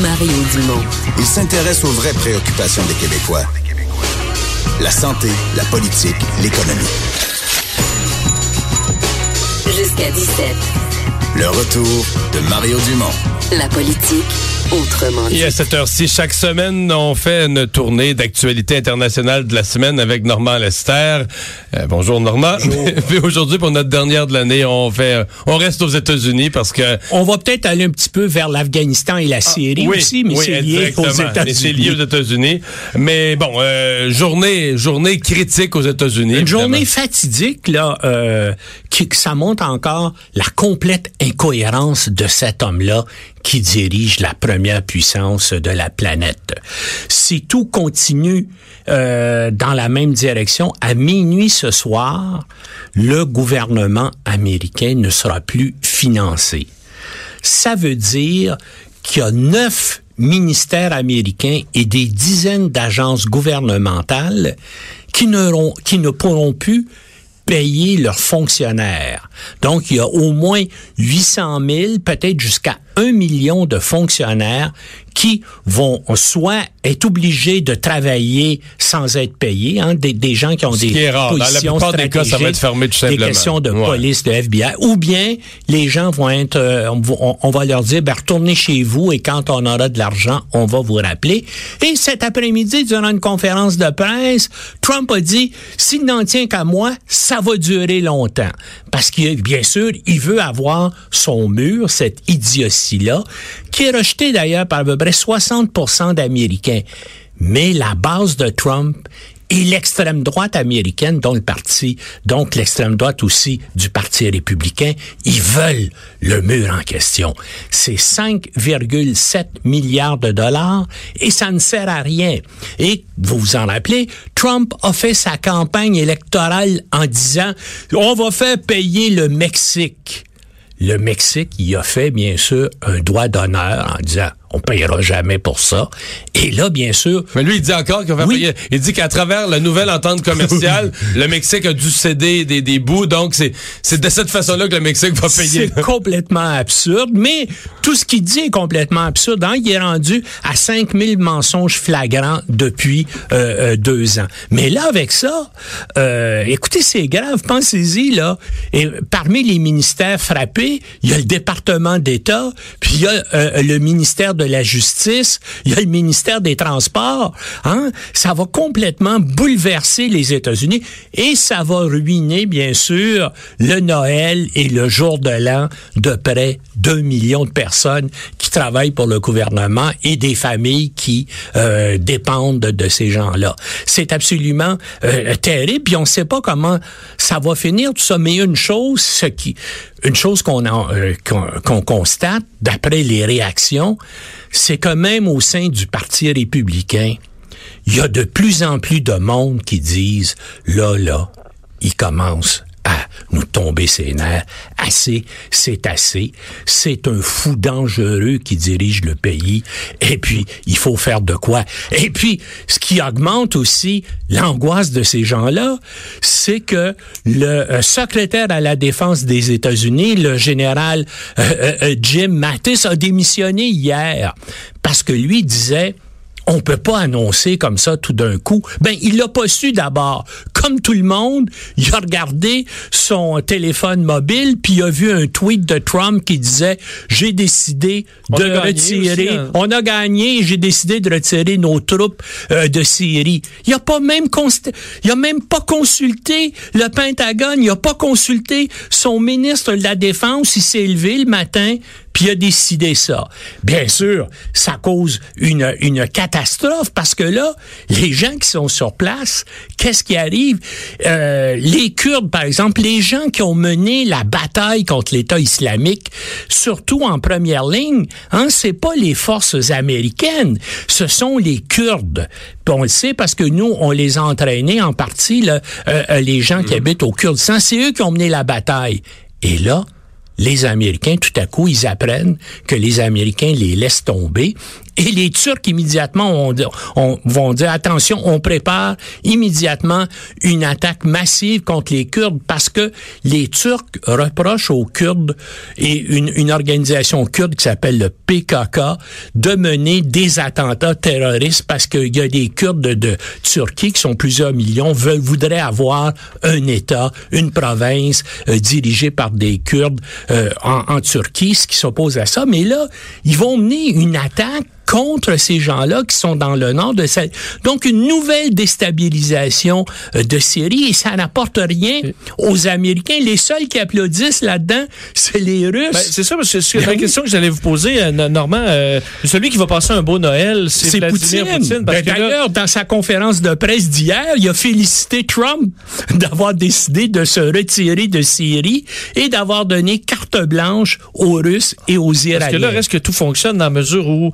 Mario Dumont. Il s'intéresse aux vraies préoccupations des Québécois. La santé, la politique, l'économie. Jusqu'à 17. Le retour de Mario Dumont. La politique autrement dit. Et à cette heure-ci, chaque semaine, on fait une tournée d'actualité internationale de la semaine avec Normand Lester. Euh, bonjour Normand. Puis aujourd'hui, pour notre dernière de l'année, on fait, on reste aux États-Unis parce que On va peut-être aller un petit peu vers l'Afghanistan et la Syrie Ah, oui, aussi, mais oui, c'est lié aux. Mais C'est lié aux États-Unis. États-Unis. Mais bon, euh, journée, journée critique aux États-Unis. Une journée fatidique, là, euh, qui, que ça montre encore la complète incohérence de cet homme-là qui dirige la première puissance de la planète. Si tout continue euh, dans la même direction, à minuit ce soir, le gouvernement américain ne sera plus financé. Ça veut dire qu'il y a neuf ministères américains et des dizaines d'agences gouvernementales qui, ne pourront plus payer leurs fonctionnaires. Donc, il y a au moins 800 000, peut-être jusqu'à 1 million de fonctionnaires qui vont soit être obligés de travailler sans être payés, hein, des, des gens qui ont Ce des qui est rare. Dans la plupart des cas, ça va être stratégiques, fermé tout des simplement. questions de Ouais. police, de FBI, ou bien les gens vont être, euh, on, va- on- on va leur dire, ben, retournez chez vous et quand on aura de l'argent, on va vous rappeler. Et cet après-midi, durant une conférence de presse, Trump a dit, s'il n'en tient qu'à moi, ça va durer longtemps. Parce que, bien sûr, il veut avoir son mur, cette qui est rejetée d'ailleurs par à peu près 60 d'Américains. Mais la base de Trump et l'extrême droite américaine, dont le parti, donc l'extrême droite aussi du Parti républicain, ils veulent le mur en question. C'est 5,7 milliards de dollars et ça ne sert à rien. Et vous vous en rappelez, Trump a fait sa campagne électorale en disant, on va faire payer le Mexique. Le Mexique y a fait, bien sûr, un droit d'honneur en disant on payera jamais pour ça. Et là, bien sûr, Mais lui, il dit encore qu'il va Oui. payer. Il dit qu'à travers la nouvelle entente commerciale, le Mexique a dû céder des, des bouts. Donc, c'est, c'est de cette façon-là que le Mexique va payer. c'est complètement absurde, mais tout ce qu'il dit est complètement absurde. Hein? Il est rendu à 5000 mensonges flagrants depuis euh, euh, deux ans. Mais là, avec ça, euh, écoutez, c'est grave, pensez-y, là. Et parmi les ministères frappés, il y a le département d'État, puis il y a le ministère de la Justice, il y a le ministère des Transports. Hein? Ça va complètement bouleverser les États-Unis et ça va ruiner, bien sûr, le Noël et le jour de l'an de près d'un million de personnes qui travaillent pour le gouvernement et des familles qui euh, dépendent de, de ces gens-là. C'est absolument euh, terrible, puis on ne sait pas comment ça va finir tout ça. Mais une chose, ce qui, une chose euh, qu'on constate d'après les réactions, c'est que même au sein du Parti républicain, il y a de plus en plus de monde qui disent là, là, il commence à nous tomber ses nerfs. Assez, c'est assez. C'est un fou dangereux qui dirige le pays. Et puis, il faut faire de quoi. Et puis, ce qui augmente aussi l'angoisse de ces gens-là, c'est que le euh, secrétaire à la défense des États-Unis, le général euh, euh, Jim Mattis, a démissionné hier parce que lui disait on peut pas annoncer comme ça tout d'un coup. Ben, il l'a pas su d'abord. Comme tout le monde, il a regardé son téléphone mobile puis il a vu un tweet de Trump qui disait j'ai décidé On de retirer aussi, hein. on a gagné, j'ai décidé de retirer nos troupes euh, de Syrie. Il a pas même const- il a même pas consulté le Pentagone, il a pas consulté son ministre de la Défense, il s'est levé le matin puis il a décidé ça. Bien sûr, ça cause une, une catastrophe parce que là, les gens qui sont sur place, qu'est-ce qui arrive? Euh, les Kurdes, par exemple, les gens qui ont mené la bataille contre l'État islamique, surtout en première ligne, hein, c'est pas les forces américaines, ce sont les Kurdes. Puis on le sait parce que nous, on les a entraînés en partie, là, euh, euh, les gens qui habitent au Kurdistan, c'est eux qui ont mené la bataille. Et là, les Américains, tout à coup, ils apprennent que les Américains les laissent tomber. Et les Turcs, immédiatement, on, vont dire, attention, on prépare immédiatement une attaque massive contre les Kurdes parce que les Turcs reprochent aux Kurdes et une, une organisation kurde qui s'appelle le PKK de mener des attentats terroristes parce qu'il y a des Kurdes de, Turquie qui sont plusieurs millions, veulent, voudraient avoir un État, une province euh, dirigée par des Kurdes euh, en, en Turquie, ce qui s'oppose à ça. Mais là, ils vont mener une attaque contre ces gens-là qui sont dans le nord de cette... Donc, une nouvelle déstabilisation euh, de Syrie et ça n'apporte rien aux Américains. Les seuls qui applaudissent là-dedans, c'est les Russes. Ben, c'est ça, parce que c'est la ben question que j'allais vous poser, euh, Normand. Euh, celui qui va passer un beau Noël, c'est Vladimir Poutine. Ben, D'ailleurs, dans sa conférence de presse d'hier, il a félicité Trump d'avoir décidé de se retirer de Syrie et d'avoir donné carte blanche aux Russes et aux Iraniens. Parce que là, est-ce que tout fonctionne dans la mesure où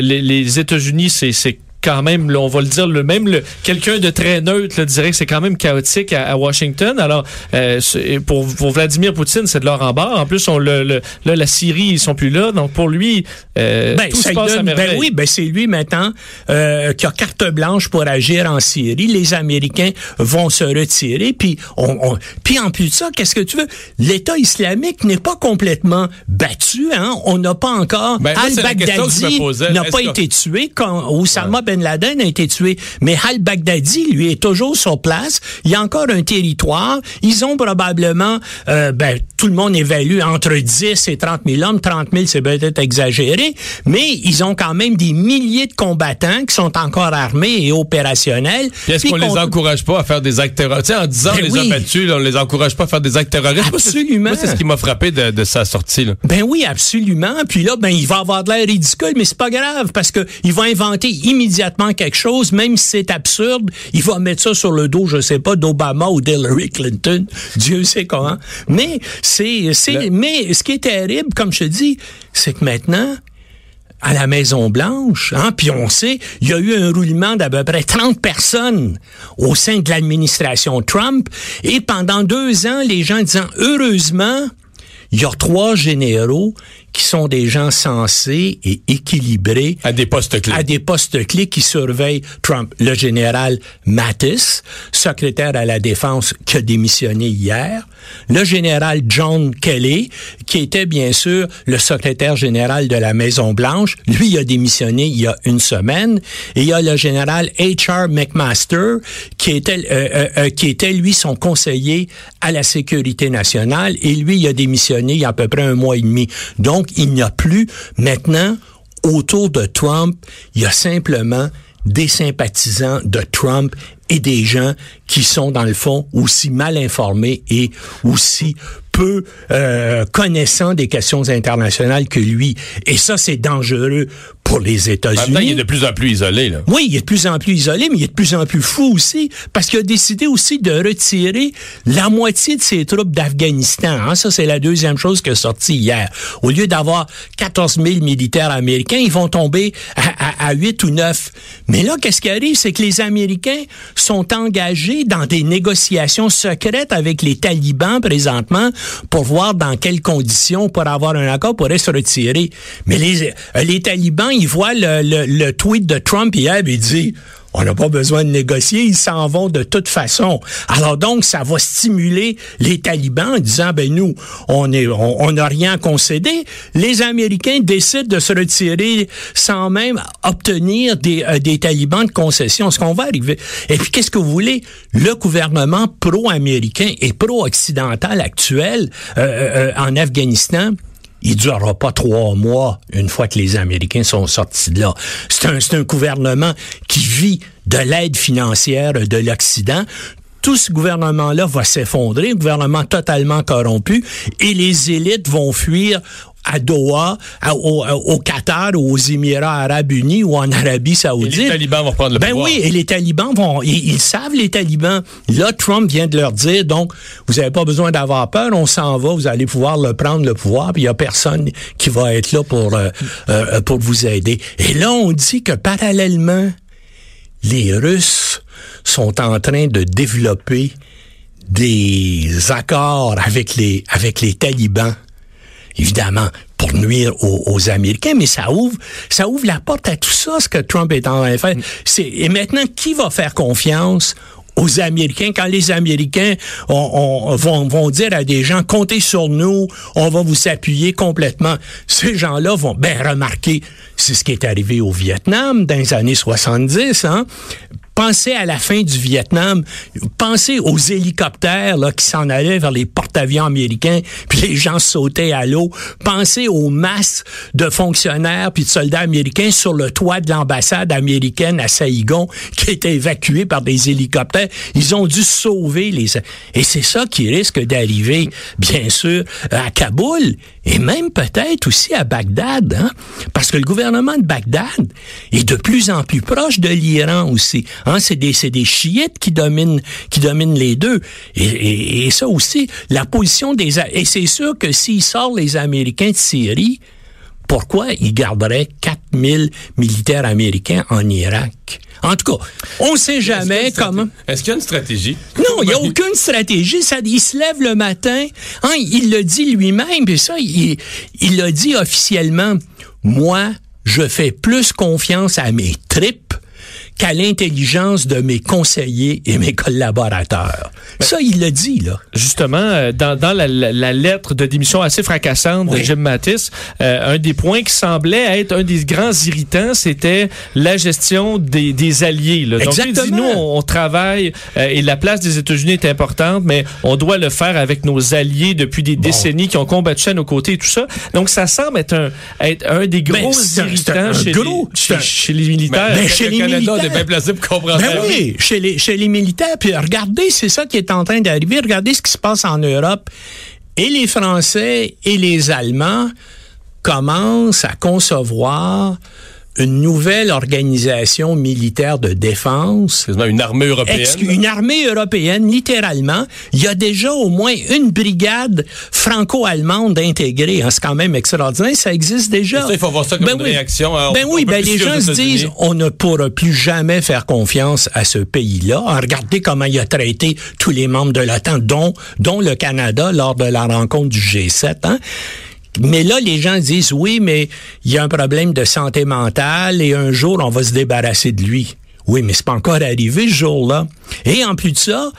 les, les États-Unis, c'est quand même, on va le dire, le même quelqu'un de très neutre dirait que c'est quand même chaotique à, Washington. Alors, euh, pour, Vladimir Poutine, c'est de l'or en bas. En plus, on le, là, la Syrie, ils sont plus là. Donc, pour lui, euh, ben, tout se passe à Ben oui, ben c'est lui maintenant euh, qui a carte blanche pour agir en Syrie. Les Américains vont se retirer. Puis, on, puis en plus de ça, qu'est-ce que tu veux? L'État islamique n'est pas complètement battu. Hein? On n'a pas encore... Ben, Al-Baghdadi n'a pas été tué quand Oussama Ben Laden a été tué. Mais al-Baghdadi, lui, est toujours sur place. Il y a encore un territoire. Ils ont probablement, euh, ben, tout le monde évalue entre 10 et 30 000 hommes. 30 000, c'est peut-être exagéré. Mais ils ont quand même des milliers de combattants qui sont encore armés et opérationnels. Est-ce qu'on les encourage pas à faire des actes terroristes? en disant ben les a battus, on les encourage pas à faire des actes terroristes? Absolument. c'est ce qui m'a frappé de, sa sortie. Là. Ben oui, absolument. Puis là, ben, il va avoir de l'air ridicule, mais c'est pas grave parce que il va inventer immédiatement immédiatement quelque chose, même si c'est absurde, il va mettre ça sur le dos, je sais pas, d'Obama ou d'Hillary Clinton, Dieu sait comment. Mais c'est, c'est, mais ce qui est terrible, comme je te dis, c'est que maintenant, à la Maison Blanche, hein, puis on sait, il y a eu un roulement d'à peu près 30 personnes au sein de l'administration Trump, et pendant deux ans, les gens disant heureusement, il y a trois généraux qui sont des gens sensés et équilibrés. À des postes clés. À des postes clés qui surveillent Trump. Le général Mattis, secrétaire à la défense qui a démissionné hier. Le général John Kelly, qui était bien sûr le secrétaire général de la Maison Blanche. Lui, il a démissionné il y a une semaine. Et il y a le général H.R. McMaster, qui était, euh, euh, euh, qui était lui son conseiller à la sécurité nationale. Et lui, il a démissionné il y a à peu près un mois et demi. Donc, il n'y a plus maintenant autour de Trump, il y a simplement des sympathisants de Trump et des gens qui sont dans le fond aussi mal informés et aussi peu euh, connaissant des questions internationales que lui. Et ça, c'est dangereux pour les États-Unis. il est de plus en plus isolé. Là. Oui, il est de plus en plus isolé, mais il est de plus en plus fou aussi, parce qu'il a décidé aussi de retirer la moitié de ses troupes d'Afghanistan. Hein. Ça, c'est la deuxième chose qui est sortie hier. Au lieu d'avoir 14 000 militaires américains, ils vont tomber à, à, à 8 ou 9. Mais là, qu'est-ce qui arrive? C'est que les Américains sont engagés dans des négociations secrètes avec les talibans présentement pour voir dans quelles conditions, pour avoir un accord, pourraient se retirer. Mais les, euh, les talibans, ils voient le, le, le tweet de Trump hier, il dit on n'a pas besoin de négocier, ils s'en vont de toute façon. Alors donc, ça va stimuler les talibans en disant, ben nous, on est, on n'a rien concédé. Les Américains décident de se retirer sans même obtenir des, euh, des talibans de concession. Ce qu'on va arriver? Et puis, qu'est-ce que vous voulez? Le gouvernement pro-américain et pro-occidental actuel euh, euh, en Afghanistan, il durera pas trois mois une fois que les Américains sont sortis de là. C'est un, un gouvernement qui vit de l'aide financière de l'Occident tout ce gouvernement-là va s'effondrer, un gouvernement totalement corrompu, et les élites vont fuir à Doha, à- au, au Qatar, ou aux Émirats arabes unis ou en Arabie Et saoudite. les talibans vont reprendre le Ben pouvoir. oui, et les talibans vont, ils, ils savent les talibans. Là, Trump vient de leur dire, donc, vous n'avez pas besoin d'avoir peur, on s'en va, vous allez pouvoir le prendre le pouvoir, puis il y a personne qui va être là pour euh, euh, pour vous aider. Et là, on dit que parallèlement, les Russes sont en train de développer des accords avec les avec les talibans évidemment, pour nuire aux, aux Américains, mais ça ouvre, ça ouvre la porte à tout ça, ce que Trump est en train de faire. C'est, et maintenant, qui va faire confiance aux Américains quand les Américains on- on- vont, vont dire à des gens, comptez sur nous, on va vous appuyer complètement. Ces gens-là vont bien remarquer, c'est ce qui est arrivé au Vietnam dans les années 70, hein. Pensez à la fin du Vietnam. Pensez aux hélicoptères là, qui s'en allaient vers les porte-avions américains, puis les gens sautaient à l'eau. Pensez aux masses de fonctionnaires puis de soldats américains sur le toit de l'ambassade américaine à Saïgon qui étaient évacués par des hélicoptères. Ils ont dû sauver les... Et c'est ça qui risque d'arriver, bien sûr, à Kaboul et même peut-être aussi à Bagdad, hein? parce que le gouvernement de Bagdad est de plus en plus proche de l'Iran aussi. Hein? C'est des, chiites qui dominent, qui dominent les deux. Et, et- et ça aussi, la position des... Et c'est sûr que s'ils sortent les Américains de Syrie, pourquoi ils garderaient 4000 militaires américains en Irak? En tout cas, on sait jamais comment... Est-ce qu'il y a une stratégie? Non, il n'y a aucune stratégie. Ça, il se lève le matin. Hein, il le dit lui-même, puis ça, il il l'a dit officiellement. Moi, je fais plus confiance à mes tripes qu'à l'intelligence de mes conseillers et mes collaborateurs. ça, il le dit, là. Justement, euh, dans, dans la, la- la lettre de démission assez fracassante Oui. de Jim Mattis, euh, un des points qui semblait être un des grands irritants, c'était la gestion des, des alliés. Là. Donc, il dit, Exactement. nous, on, on travaille euh, et la place des États-Unis est importante, mais on doit le faire avec nos alliés depuis des décennies qui ont combattu à nos côtés et tout ça. Donc, ça semble être un, être un des Ben, gros un- un irritants chez, gros- les, chez, chez les militaires. Ben, Le chez les Canada, on est militaires. bien placé pour comprendre Ben oui, chez les, chez les militaires. Puis regardez, c'est ça qui est en train d'arriver. Regardez ce qui se passe en Europe. Et les Français et les Allemands commencent à concevoir une nouvelle organisation militaire de défense une armée européenne. Une armée européenne, littéralement. Il y a déjà au moins une brigade franco-allemande intégrée. hein. C'est quand même extraordinaire. Ça existe déjà. Ça, il faut voir ça comme une réaction, hein. Ben oui, ben les gens se disent, on ne pourra plus jamais faire confiance à ce pays-là. Ah, Regardez comment il a traité tous les membres de l'OTAN, dont, dont le Canada lors de la rencontre du G7. Hein? Mais là, les gens disent, oui, mais il y a un problème de santé mentale et un jour, on va se débarrasser de lui. Oui, mais c'est pas encore arrivé ce jour-là. Et en plus de ça,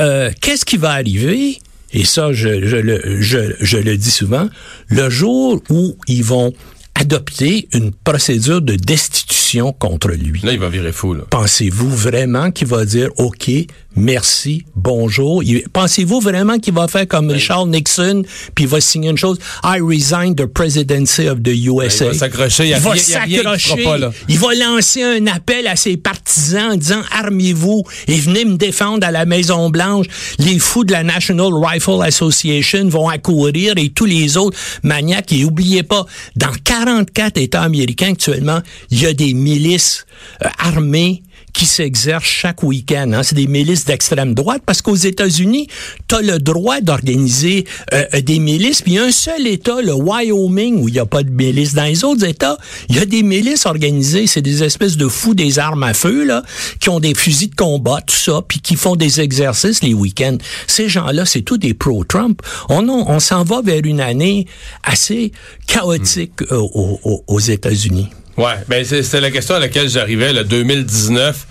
euh, qu'est-ce qui va arriver? Et ça, je, je, le, je, je le dis souvent, le jour où ils vont adopter une procédure de destitution contre lui. Là, il va virer fou. Pensez-vous vraiment qu'il va dire OK, merci, bonjour? Il- Pensez-vous vraiment qu'il va faire comme Richard Nixon puis il va signer une chose? I resign the presidency of the USA. Ben, Il va s'accrocher, il Il va il s'accrocher. pas, là. Il va lancer un appel à ses partisans en disant armez-vous et venez me défendre à la Maison Blanche. Les fous de la National Rifle Association vont accourir et tous les autres maniaques. Et oubliez pas, dans 44 États américains actuellement, il y a des milices euh, armées qui s'exercent chaque week-end. Hein. C'est des milices d'extrême droite parce qu'aux États-Unis, tu as le droit d'organiser euh, euh, des milices. Puis il y a un seul État, le Wyoming, où il n'y a pas de milices. Dans les autres États, il y a des milices organisées. C'est des espèces de fous des armes à feu, là, qui ont des fusils de combat, tout ça, puis qui font des exercices les week-ends. Ces gens-là, c'est tous des pro-Trump. On, on, s'en va vers une année assez chaotique aux États-Unis. Ouais, ben c'est- c'était la question à laquelle j'arrivais, le 2019.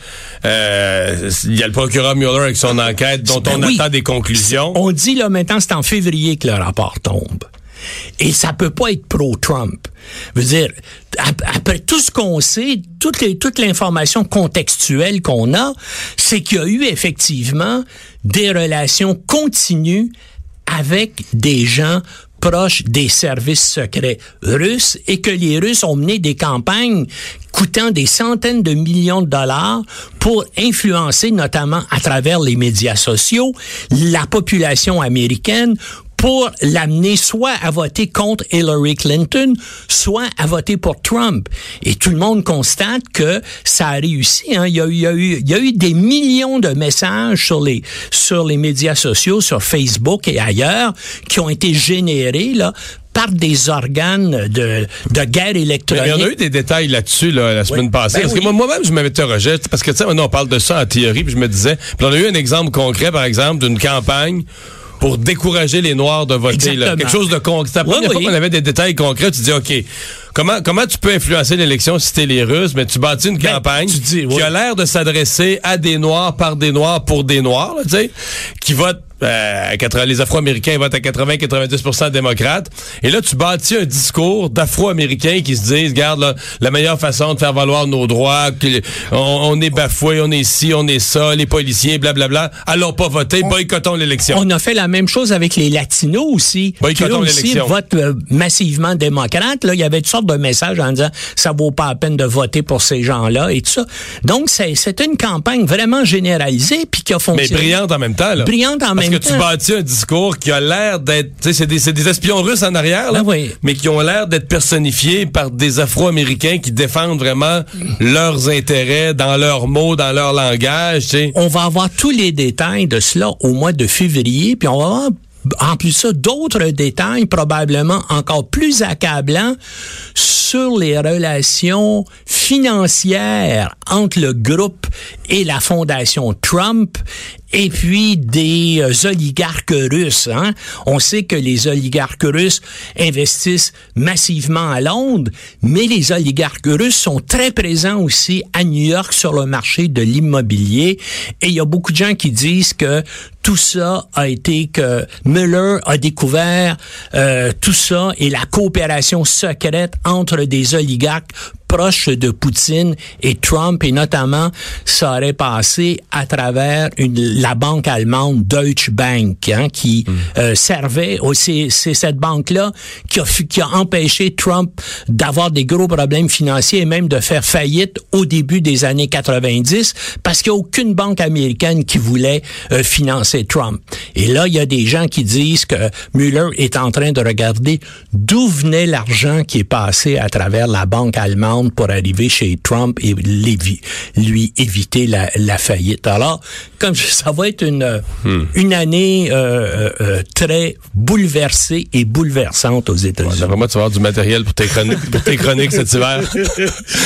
Euh, Il y a le procureur Mueller avec son enquête dont Ben on oui. attend des conclusions. On dit là maintenant, c'est en février que le rapport tombe. Et ça peut pas être pro-Trump. Je veux dire, ap- après tout ce qu'on sait, toute, les, toute l'information contextuelle qu'on a, c'est qu'il y a eu effectivement des relations continues avec des gens proche des services secrets russes et que les Russes ont mené des campagnes coûtant des centaines de millions de dollars pour influencer, notamment à travers les médias sociaux, la population américaine pour l'amener soit à voter contre Hillary Clinton, soit à voter pour Trump. Et tout le monde constate que ça a réussi. Hein. Il, y a, il, y a eu, il y a eu des millions de messages sur les, sur les médias sociaux, sur Facebook et ailleurs, qui ont été générés là, par des organes de, de guerre électronique. Mais il y en a eu des détails là-dessus là, la semaine Oui. passée. Ben parce oui. que moi- moi-même, je m'interrogeais, parce que tu sais, maintenant on parle de ça en théorie, puis je me disais, puis on a eu un exemple concret, par exemple, d'une campagne pour décourager les Noirs de voter. Là. Quelque chose de concret. C'est la première oui. fois qu'on avait des détails concrets. Tu dis, OK, comment, comment tu peux influencer l'élection si t'es les Russes? Mais tu bâtis une Ben, campagne tu dis, oui. qui a l'air de s'adresser à des Noirs, par des Noirs, pour des Noirs, là, tu sais, qui votent euh, à 80 les Afro-Américains votent à 80-90 démocrates. Et là, tu bâtis un discours d'Afro-Américains qui se disent, regarde, là, la meilleure façon de faire valoir nos droits, que on, on est bafoué, on est ci, on est ça, les policiers, blablabla. Allons pas voter, boycottons l'élection. On a fait la même chose avec les Latinos aussi. Boycottons l'élection. votent euh, massivement démocrates. Là, il y avait toutes sortes de messages en disant ça vaut pas la peine de voter pour ces gens-là et tout ça. Donc c'est une campagne vraiment généralisée puis qui a Mais fonctionné. brillante en même temps, là. Brillante en même que temps. tu bâtis un discours qui a l'air d'être, c'est des, des espions russes en arrière, là. Ben oui. Mais qui ont l'air d'être personnifiés par des Afro-Américains qui défendent vraiment leurs intérêts dans leurs mots, dans leur langage, tu sais. On va avoir tous les détails de cela au mois de février, puis on va avoir en plus ça, d'autres détails probablement encore plus accablants sur les relations financières entre le groupe et la fondation Trump et puis des euh, oligarques russes. Hein? On sait que les oligarques russes investissent massivement à Londres, mais les oligarques russes sont très présents aussi à New York sur le marché de l'immobilier. Et il y a beaucoup de gens qui disent que tout ça a été que Mueller a découvert euh, tout ça et la coopération secrète entre des oligarques proches de Poutine et Trump et notamment ça aurait passé à travers une, la banque allemande Deutsche Bank hein, qui euh, servait c'est cette banque là qui a qui a empêché Trump d'avoir des gros problèmes financiers et même de faire faillite au début des années 90 parce qu'il n'y a aucune banque américaine qui voulait euh, financer Trump. Et là, il y a des gens qui disent que Mueller est en train de regarder d'où venait l'argent qui est passé à travers la banque allemande pour arriver chez Trump et lui éviter la, la faillite. Alors, comme je- ça va être une, euh, une année euh, euh, euh, très bouleversée et bouleversante aux États-Unis. D'après moi, tu vas avoir du matériel pour tes chroniques, pour tes chroniques cet hiver.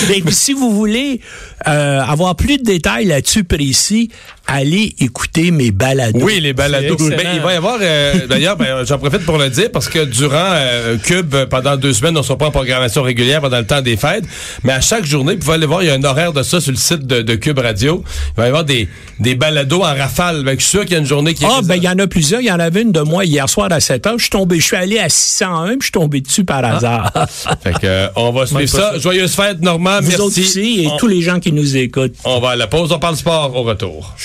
Mais puis, si vous voulez euh, avoir plus de détails là-dessus précis, allez écouter mes balados. Oui, les balados. Ben, il va y avoir, euh, d'ailleurs, ben, j'en profite pour le dire parce que durant euh, Cube, pendant deux semaines, on ne sera pas en programmation régulière pendant le temps des fêtes, mais à chaque journée, vous pouvez aller voir, il y a un horaire de ça sur le site de, de Cube Radio. Il va y avoir des, des balados en rafale. Ben, je suis sûr qu'il y a une journée qui est Ah, ben, il y en a plusieurs. Il y en avait une de moi hier soir à 7 heures. Je suis tombé, je suis allé à 601, puis je suis tombé dessus par hasard. Fait que, euh, on va suivre ça. Joyeuse fête, Normand. Vous Merci. autres aussi et on, tous les gens qui nous écoutent. on va à la pause. On parle sport au retour.